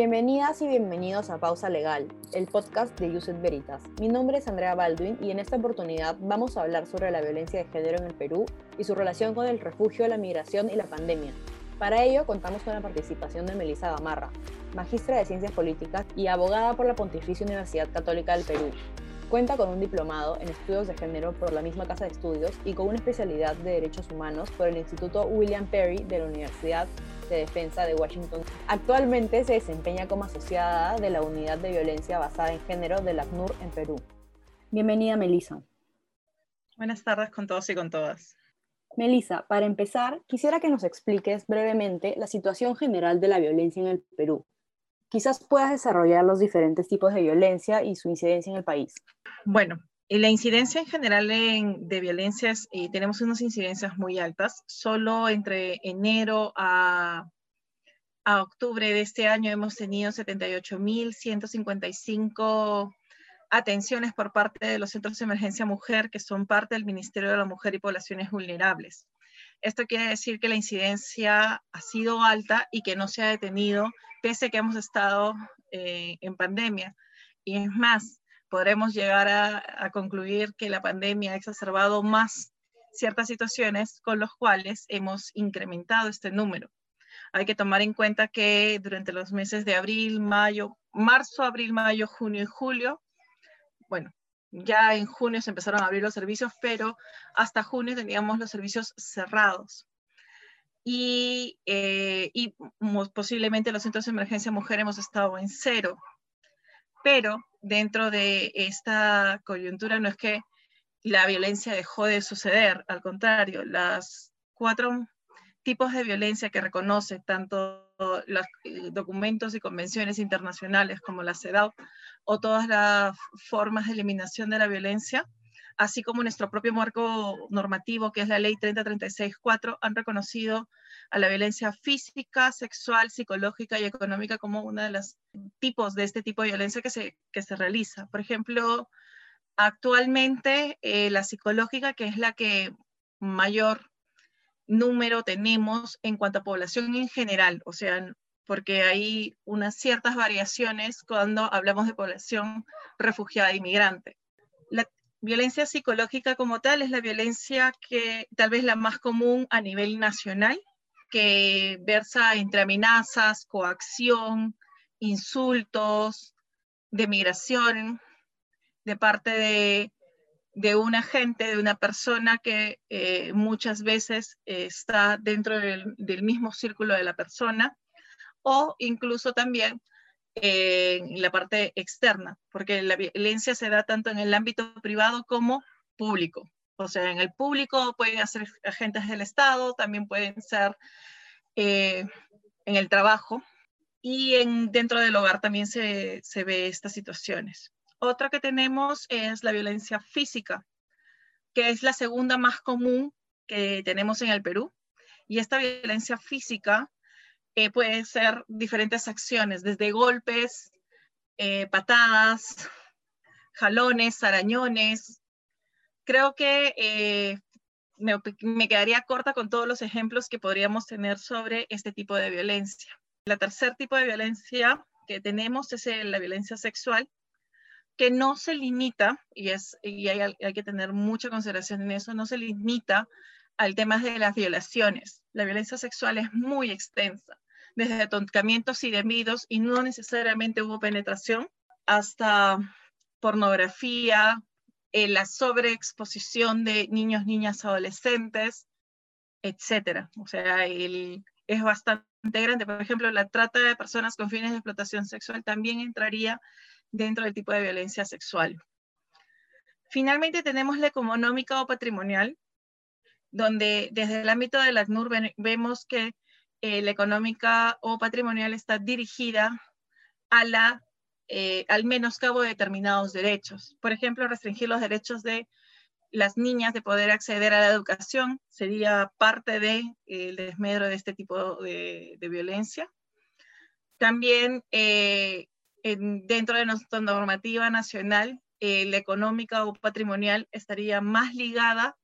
Bienvenidas y bienvenidos a Pausa Legal, el podcast de Yuset Veritas. Mi nombre es Andrea Baldwin y en esta oportunidad vamos a hablar sobre la violencia de género en el Perú y su relación con el refugio, la migración y la pandemia. Para ello contamos con la participación de Melissa Gamarra, magistra de Ciencias Políticas y abogada por la Pontificia Universidad Católica del Perú, Cuenta con un diplomado en estudios de género por la misma casa de estudios y con una especialidad de derechos humanos por el Instituto William Perry de la Universidad de Defensa de Washington. Actualmente se desempeña como asociada de la Unidad de Violencia Basada en Género del ACNUR en Perú. Bienvenida, Melissa. Buenas tardes con todos y con todas. Melissa, para empezar, quisiera que nos expliques brevemente la situación general de la violencia en el Perú. Quizás puedas desarrollar los diferentes tipos de violencia y su incidencia en el país. Bueno, la incidencia en general de violencias, eh, tenemos unas incidencias muy altas. Solo entre enero a, octubre de este año hemos tenido 78.155 atenciones por parte de los centros de emergencia mujer, que son parte del Ministerio de la Mujer y Poblaciones Vulnerables. Esto quiere decir que la incidencia ha sido alta y que no se ha detenido pese a que hemos estado eh, en pandemia. Y es más, podremos llegar a, concluir que la pandemia ha exacerbado más ciertas situaciones con los cuales hemos incrementado este número. Hay que tomar en cuenta que durante los meses de abril, mayo, marzo, abril, mayo, junio y julio, bueno, ya en junio se empezaron a abrir los servicios, pero hasta junio teníamos los servicios cerrados. Y, eh, y posiblemente los centros de emergencia mujer hemos estado en cero pero dentro de esta coyuntura no es que la violencia dejó de suceder, al contrario, los cuatro tipos de violencia que reconoce tanto los eh, documentos y convenciones internacionales como la CEDAW o todas las formas de eliminación de la violencia, así como nuestro propio marco normativo, que es la Ley 3036-4, han reconocido a la violencia física, sexual, psicológica y económica como uno de los tipos de este tipo de violencia que se, que se realiza. Por ejemplo, actualmente eh, la psicológica, que es la que mayor número tenemos en cuanto a población en general, o sea, porque hay unas ciertas variaciones cuando hablamos de población refugiada e inmigrante. La violencia psicológica como tal es la violencia que tal vez la más común a nivel nacional, que versa entre amenazas, coacción, insultos, de migración, de parte de, de un agente, de una persona que eh, muchas veces está dentro del, mismo círculo de la persona, o incluso también en la parte externa, porque la violencia se da tanto en el ámbito privado como público. O sea, en el público pueden ser agentes del Estado, también pueden ser eh, en el trabajo y en, dentro del hogar también se, se ve estas situaciones. Otra que tenemos es la violencia física, que es la segunda más común que tenemos en el Perú. Y esta violencia física eh, puede ser diferentes acciones, desde golpes, eh, patadas, jalones, arañones. Creo que eh, me, me, quedaría corta con todos los ejemplos que podríamos tener sobre este tipo de violencia. La tercer tipo de violencia que tenemos es la violencia sexual, que no se limita, y, es, y hay, hay que tener mucha consideración en eso, no se limita al tema de las violaciones. La violencia sexual es muy extensa, desde atoncamientos y demidos, y no necesariamente hubo penetración, hasta pornografía, eh, la sobreexposición de niños, niñas, adolescentes, etcétera. O sea, es bastante grande. Por ejemplo, la trata de personas con fines de explotación sexual también entraría dentro del tipo de violencia sexual. Finalmente tenemos la económica o patrimonial, donde desde el ámbito de la ACNUR vemos que eh, la económica o patrimonial está dirigida a la, eh, al menoscabo de determinados derechos. Por ejemplo, restringir los derechos de las niñas de poder acceder a la educación sería parte del de, desmedro de este tipo de, de violencia. También eh, en, dentro de nuestra normativa nacional, eh, la económica o patrimonial estaría más ligada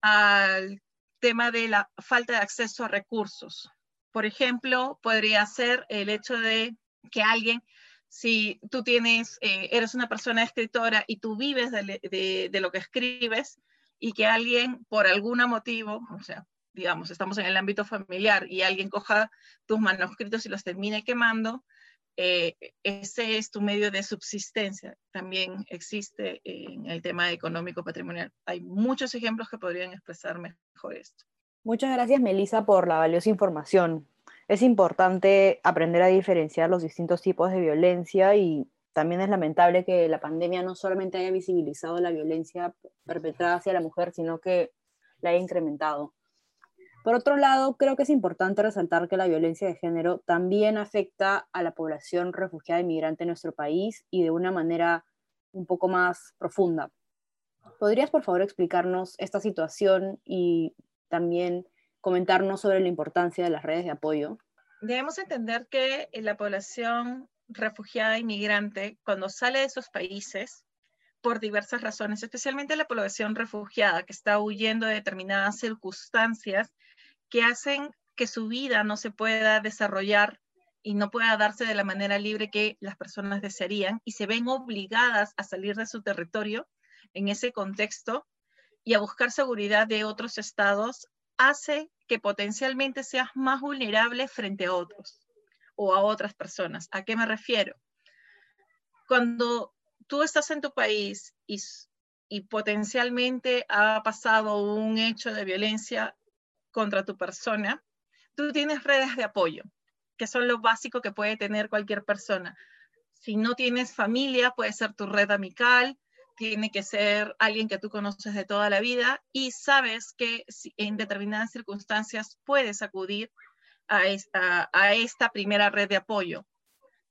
al tema de la falta de acceso a recursos. Por ejemplo, podría ser el hecho de que alguien, si tú tienes, eh, eres una persona escritora y tú vives de, de, lo que escribes y que alguien por algún motivo, o sea, digamos, estamos en el ámbito familiar y alguien coja tus manuscritos y los termine quemando, eh, ese es tu medio de subsistencia. También existe en el tema económico patrimonial. Hay muchos ejemplos que podrían expresar mejor esto. Muchas gracias, Melissa, por la valiosa información. Es importante aprender a diferenciar los distintos tipos de violencia y también es lamentable que la pandemia no solamente haya visibilizado la violencia perpetrada hacia la mujer, sino que la haya incrementado. Por otro lado, creo que es importante resaltar que la violencia de género también afecta a la población refugiada e inmigrante en nuestro país y de una manera un poco más profunda. ¿Podrías, por favor, explicarnos esta situación y también comentarnos sobre la importancia de las redes de apoyo? Debemos entender que la población refugiada e inmigrante, cuando sale de esos países, por diversas razones, especialmente la población refugiada que está huyendo de determinadas circunstancias que hacen que su vida no se pueda desarrollar y no pueda darse de la manera libre que las personas desearían y se ven obligadas a salir de su territorio en ese contexto y a buscar seguridad de otros estados, hace que potencialmente seas más vulnerable frente a otros o a otras personas. ¿A qué me refiero? Cuando tú estás en tu país y, potencialmente ha pasado un hecho de violencia contra tu persona, tú tienes redes de apoyo, que son lo básico que puede tener cualquier persona. Si no tienes familia, puede ser tu red amical, tiene que ser alguien que tú conoces de toda la vida y sabes que en determinadas circunstancias puedes acudir a esta primera red de apoyo.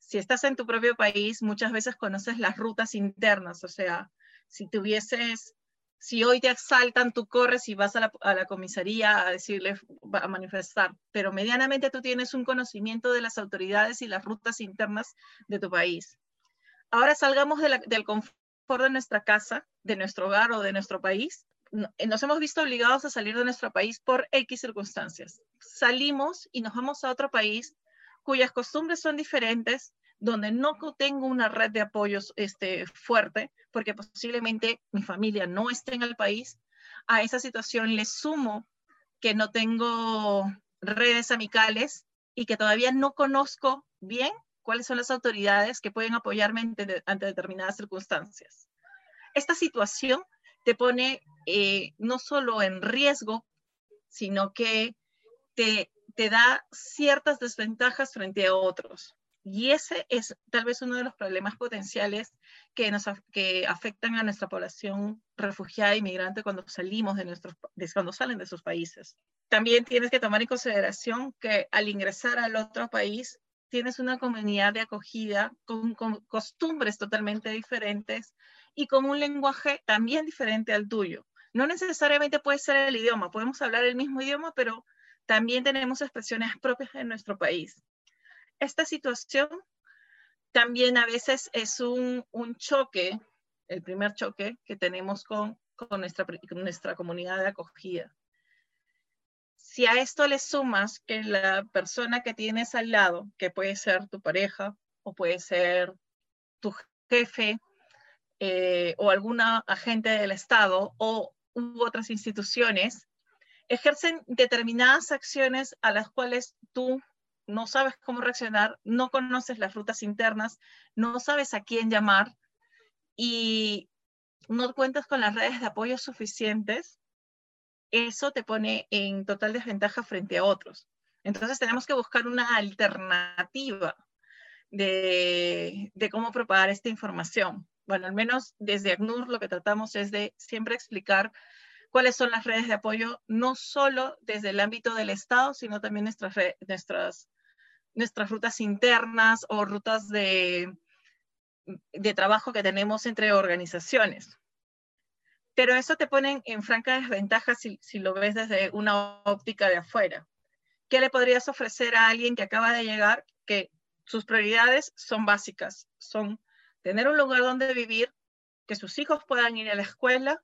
Si estás en tu propio país, muchas veces conoces las rutas internas, o sea, si tuvieses si hoy te asaltan, tú corres y vas a la, comisaría a decirle, a manifestar, pero medianamente tú tienes un conocimiento de las autoridades y las rutas internas de tu país. Ahora salgamos del confort de nuestra casa, de nuestro hogar o de nuestro país. Eh, nos hemos visto obligados a salir de nuestro país por X circunstancias. Salimos y nos vamos a otro país cuyas costumbres son diferentes, donde no tengo una red de apoyos este, fuerte, porque posiblemente mi familia no esté en el país, a esa situación le sumo que no tengo redes amicales y que todavía no conozco bien cuáles son las autoridades que pueden apoyarme ante, determinadas circunstancias. Esta situación te pone eh, no solo en riesgo, sino que te, te da ciertas desventajas frente a otros. Y ese es tal vez uno de los problemas potenciales que, nos, que afectan a nuestra población refugiada e inmigrante cuando salimos de nuestros, cuando salen de sus países. También tienes que tomar en consideración que al ingresar al otro país tienes una comunidad de acogida con, con costumbres totalmente diferentes y con un lenguaje también diferente al tuyo. No necesariamente puede ser el idioma, podemos hablar el mismo idioma, pero también tenemos expresiones propias de nuestro país esta situación también a veces es un, choque, el primer choque que tenemos con, nuestra, nuestra comunidad de acogida. Si a esto le sumas que la persona que tienes al lado, que puede ser tu pareja o puede ser tu jefe eh, o alguna agente del Estado o u otras instituciones, ejercen determinadas acciones a las cuales tú no sabes cómo reaccionar, no conoces las rutas internas, no sabes a quién llamar y no cuentas con las redes de apoyo suficientes, eso te pone en total desventaja frente a otros. Entonces tenemos que buscar una alternativa de, de cómo propagar esta información. Bueno, al menos desde ACNUR lo que tratamos es de siempre explicar cuáles son las redes de apoyo, no solo desde el ámbito del Estado, sino también nuestras, nuestras nuestras rutas internas o rutas de, de trabajo que tenemos entre organizaciones. Pero eso te pone en franca desventaja si, si lo ves desde una óptica de afuera. ¿Qué le podrías ofrecer a alguien que acaba de llegar que sus prioridades son básicas? Son tener un lugar donde vivir, que sus hijos puedan ir a la escuela.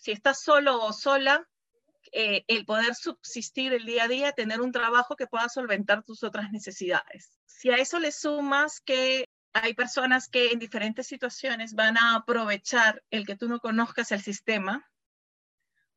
Si está solo o sola, eh, el poder subsistir el día a día, tener un trabajo que pueda solventar tus otras necesidades. Si a eso le sumas que hay personas que en diferentes situaciones van a aprovechar el que tú no conozcas el sistema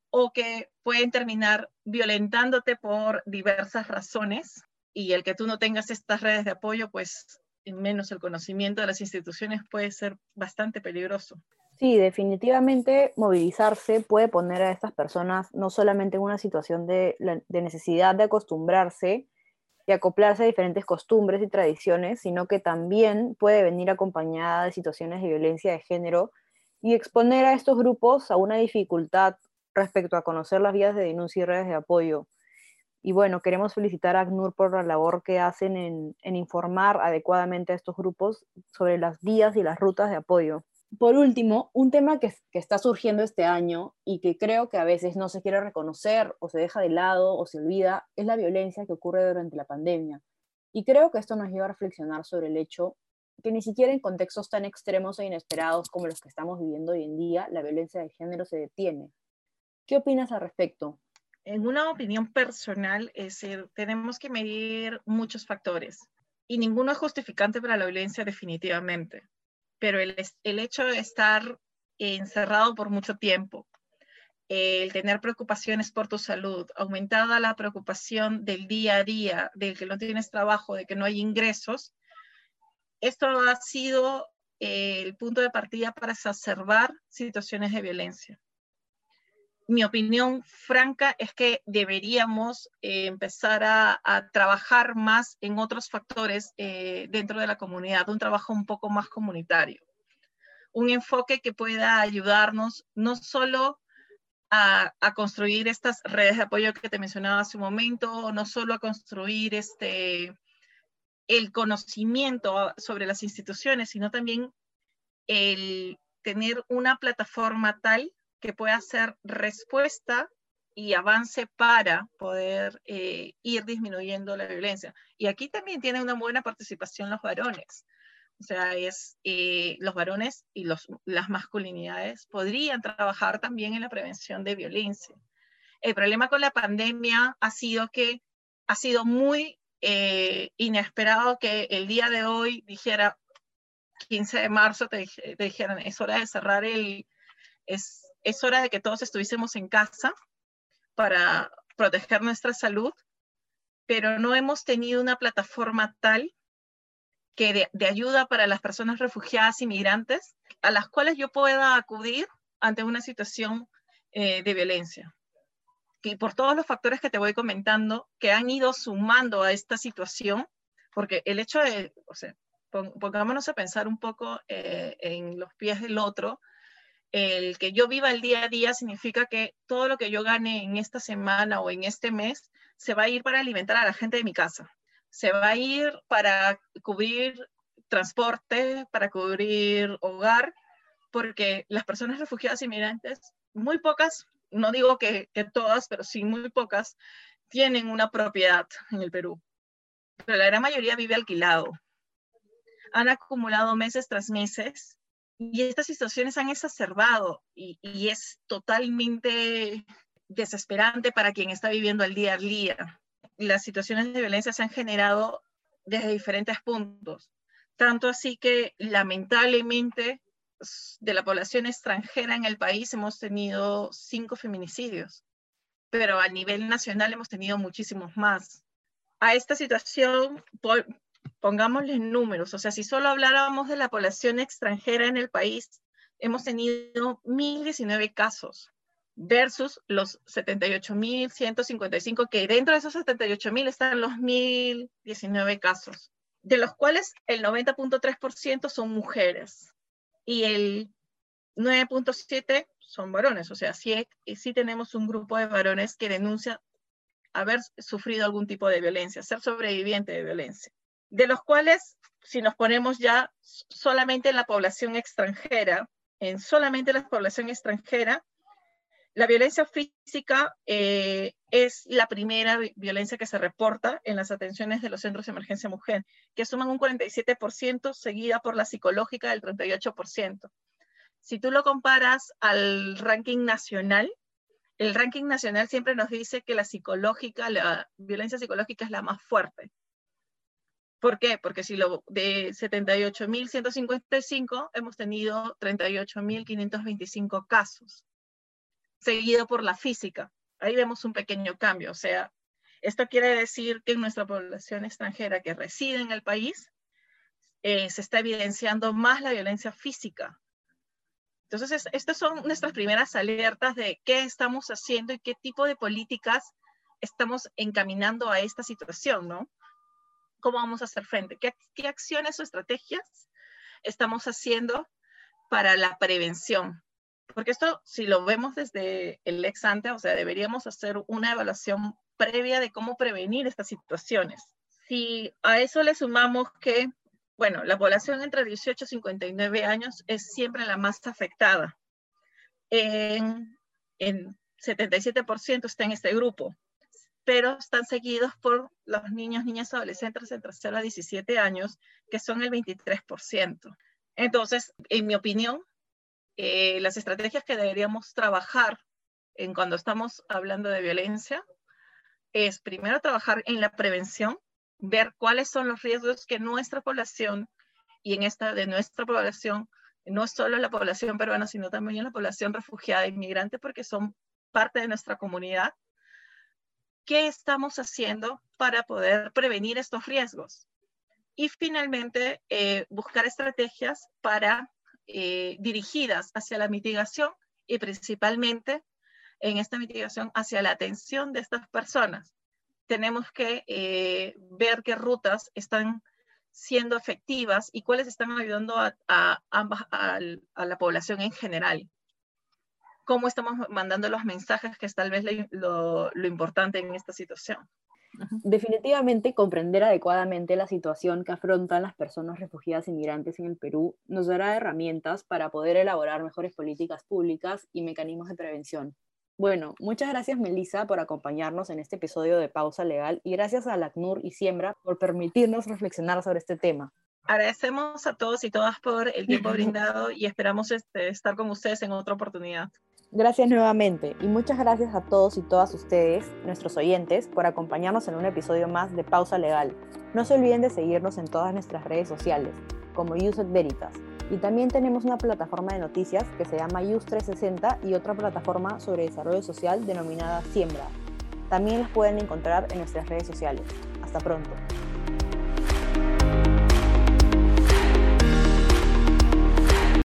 o que pueden terminar violentándote por diversas razones y el que tú no tengas estas redes de apoyo, pues menos el conocimiento de las instituciones puede ser bastante peligroso. Sí, definitivamente movilizarse puede poner a estas personas no solamente en una situación de, necesidad de acostumbrarse y acoplarse a diferentes costumbres y tradiciones, sino que también puede venir acompañada de situaciones de violencia de género y exponer a estos grupos a una dificultad respecto a conocer las vías de denuncia y redes de apoyo. Y bueno, queremos felicitar a ACNUR por la labor que hacen en, en informar adecuadamente a estos grupos sobre las vías y las rutas de apoyo. Por último, un tema que, está surgiendo este año y que creo que a veces no se quiere reconocer o se deja de lado o se olvida es la violencia que ocurre durante la pandemia. Y creo que esto nos lleva a reflexionar sobre el hecho que ni siquiera en contextos tan extremos e inesperados como los que estamos viviendo hoy en día, la violencia de género se detiene. ¿Qué opinas al respecto? En una opinión personal, tenemos que medir muchos factores y ninguno es justificante para la violencia definitivamente pero el, el hecho de estar encerrado por mucho tiempo, el tener preocupaciones por tu salud, aumentada la preocupación del día a día, de que no tienes trabajo, de que no hay ingresos, esto ha sido el punto de partida para exacerbar situaciones de violencia. Mi opinión franca es que deberíamos eh, empezar a, trabajar más en otros factores eh, dentro de la comunidad, un trabajo un poco más comunitario, un enfoque que pueda ayudarnos no solo a, a, construir estas redes de apoyo que te mencionaba hace un momento, no solo a construir este, el conocimiento sobre las instituciones, sino también el tener una plataforma tal que pueda ser respuesta y avance para poder eh, ir disminuyendo la violencia. Y aquí también tiene una buena participación los varones. O sea, es eh, los varones y los, las masculinidades podrían trabajar también en la prevención de violencia. El problema con la pandemia ha sido que ha sido muy eh, inesperado que el día de hoy dijera, 15 de marzo, te, te dijeran, es hora de cerrar el, es es hora de que todos estuviésemos en casa para proteger nuestra salud, pero no hemos tenido una plataforma tal que de, ayuda para las personas refugiadas y migrantes a las cuales yo pueda acudir ante una situación eh, de violencia. Y por todos los factores que te voy comentando, que han ido sumando a esta situación, porque el hecho de, o sea, pongámonos a pensar un poco eh, en los pies del otro, el que yo viva el día a día significa que todo lo que yo gane en esta semana o en este mes se va a ir para alimentar a la gente de mi casa. Se va a ir para cubrir transporte, para cubrir hogar, porque las personas refugiadas y migrantes, muy pocas, no digo que, que todas, pero sí muy pocas, tienen una propiedad en el Perú. Pero la gran mayoría vive alquilado. Han acumulado meses tras meses y estas situaciones han exacerbado y, es totalmente desesperante para quien está viviendo el día a día. Las situaciones de violencia se han generado desde diferentes puntos, tanto así que lamentablemente de la población extranjera en el país hemos tenido cinco feminicidios, pero a nivel nacional hemos tenido muchísimos más. A esta situación pongámosle números, o sea, si solo habláramos de la población extranjera en el país, hemos tenido 1.019 casos versus los 78.155, que dentro de esos 78.000 están los 1.019 casos, de los cuales el 90.3% son mujeres y el 9.7% son varones, o sea, sí, sí tenemos un grupo de varones que denuncia haber sufrido algún tipo de violencia, ser sobreviviente de violencia de los cuales, si nos ponemos ya solamente en la población extranjera, en solamente la población extranjera, la violencia física eh, es la primera violencia que se reporta en las atenciones de los centros de emergencia mujer, que suman un 47%, seguida por la psicológica del 38%. Si tú lo comparas al ranking nacional, el ranking nacional siempre nos dice que la psicológica, la violencia psicológica es la más fuerte. ¿Por qué? Porque si lo de 78.155 hemos tenido 38.525 casos, seguido por la física. Ahí vemos un pequeño cambio. O sea, esto quiere decir que en nuestra población extranjera que reside en el país eh, se está evidenciando más la violencia física. Entonces, estas son nuestras primeras alertas de qué estamos haciendo y qué tipo de políticas estamos encaminando a esta situación, ¿no? Cómo vamos a hacer frente, qué, acciones o estrategias estamos haciendo para la prevención. Porque esto, si lo vemos desde el ex ante, o sea, deberíamos hacer una evaluación previa de cómo prevenir estas situaciones. Si a eso le sumamos que, bueno, la población entre 18 y 59 años es siempre la más afectada. En, en 77% está en este grupo pero están seguidos por los niños, niñas, adolescentes entre 0 a 17 años, que son el 23%. Entonces, en mi opinión, eh, las estrategias que deberíamos trabajar en cuando estamos hablando de violencia es primero trabajar en la prevención, ver cuáles son los riesgos que nuestra población y en esta de nuestra población, no solo la población peruana, sino también la población refugiada e inmigrante, porque son parte de nuestra comunidad, qué estamos haciendo para poder prevenir estos riesgos. Y finalmente, eh, buscar estrategias para eh, dirigidas hacia la mitigación y principalmente en esta mitigación hacia la atención de estas personas. Tenemos que eh, ver qué rutas están siendo efectivas y cuáles están ayudando a, a la población en general cómo estamos mandando los mensajes, que es tal vez lo, importante en esta situación. Definitivamente, comprender adecuadamente la situación que afrontan las personas refugiadas inmigrantes en el Perú nos dará herramientas para poder elaborar mejores políticas públicas y mecanismos de prevención. Bueno, muchas gracias Melissa por acompañarnos en este episodio de Pausa Legal y gracias a LACNUR y Siembra por permitirnos reflexionar sobre este tema. Agradecemos a todos y todas por el tiempo brindado y esperamos este, estar con ustedes en otra oportunidad. Gracias nuevamente y muchas gracias a todos y todas ustedes, nuestros oyentes, por acompañarnos en un episodio más de Pausa Legal. No se olviden de seguirnos en todas nuestras redes sociales, como Uset Veritas. Y también tenemos una plataforma de noticias que se llama Use 360 y otra plataforma sobre desarrollo social denominada Siembra. También las pueden encontrar en nuestras redes sociales. Hasta pronto.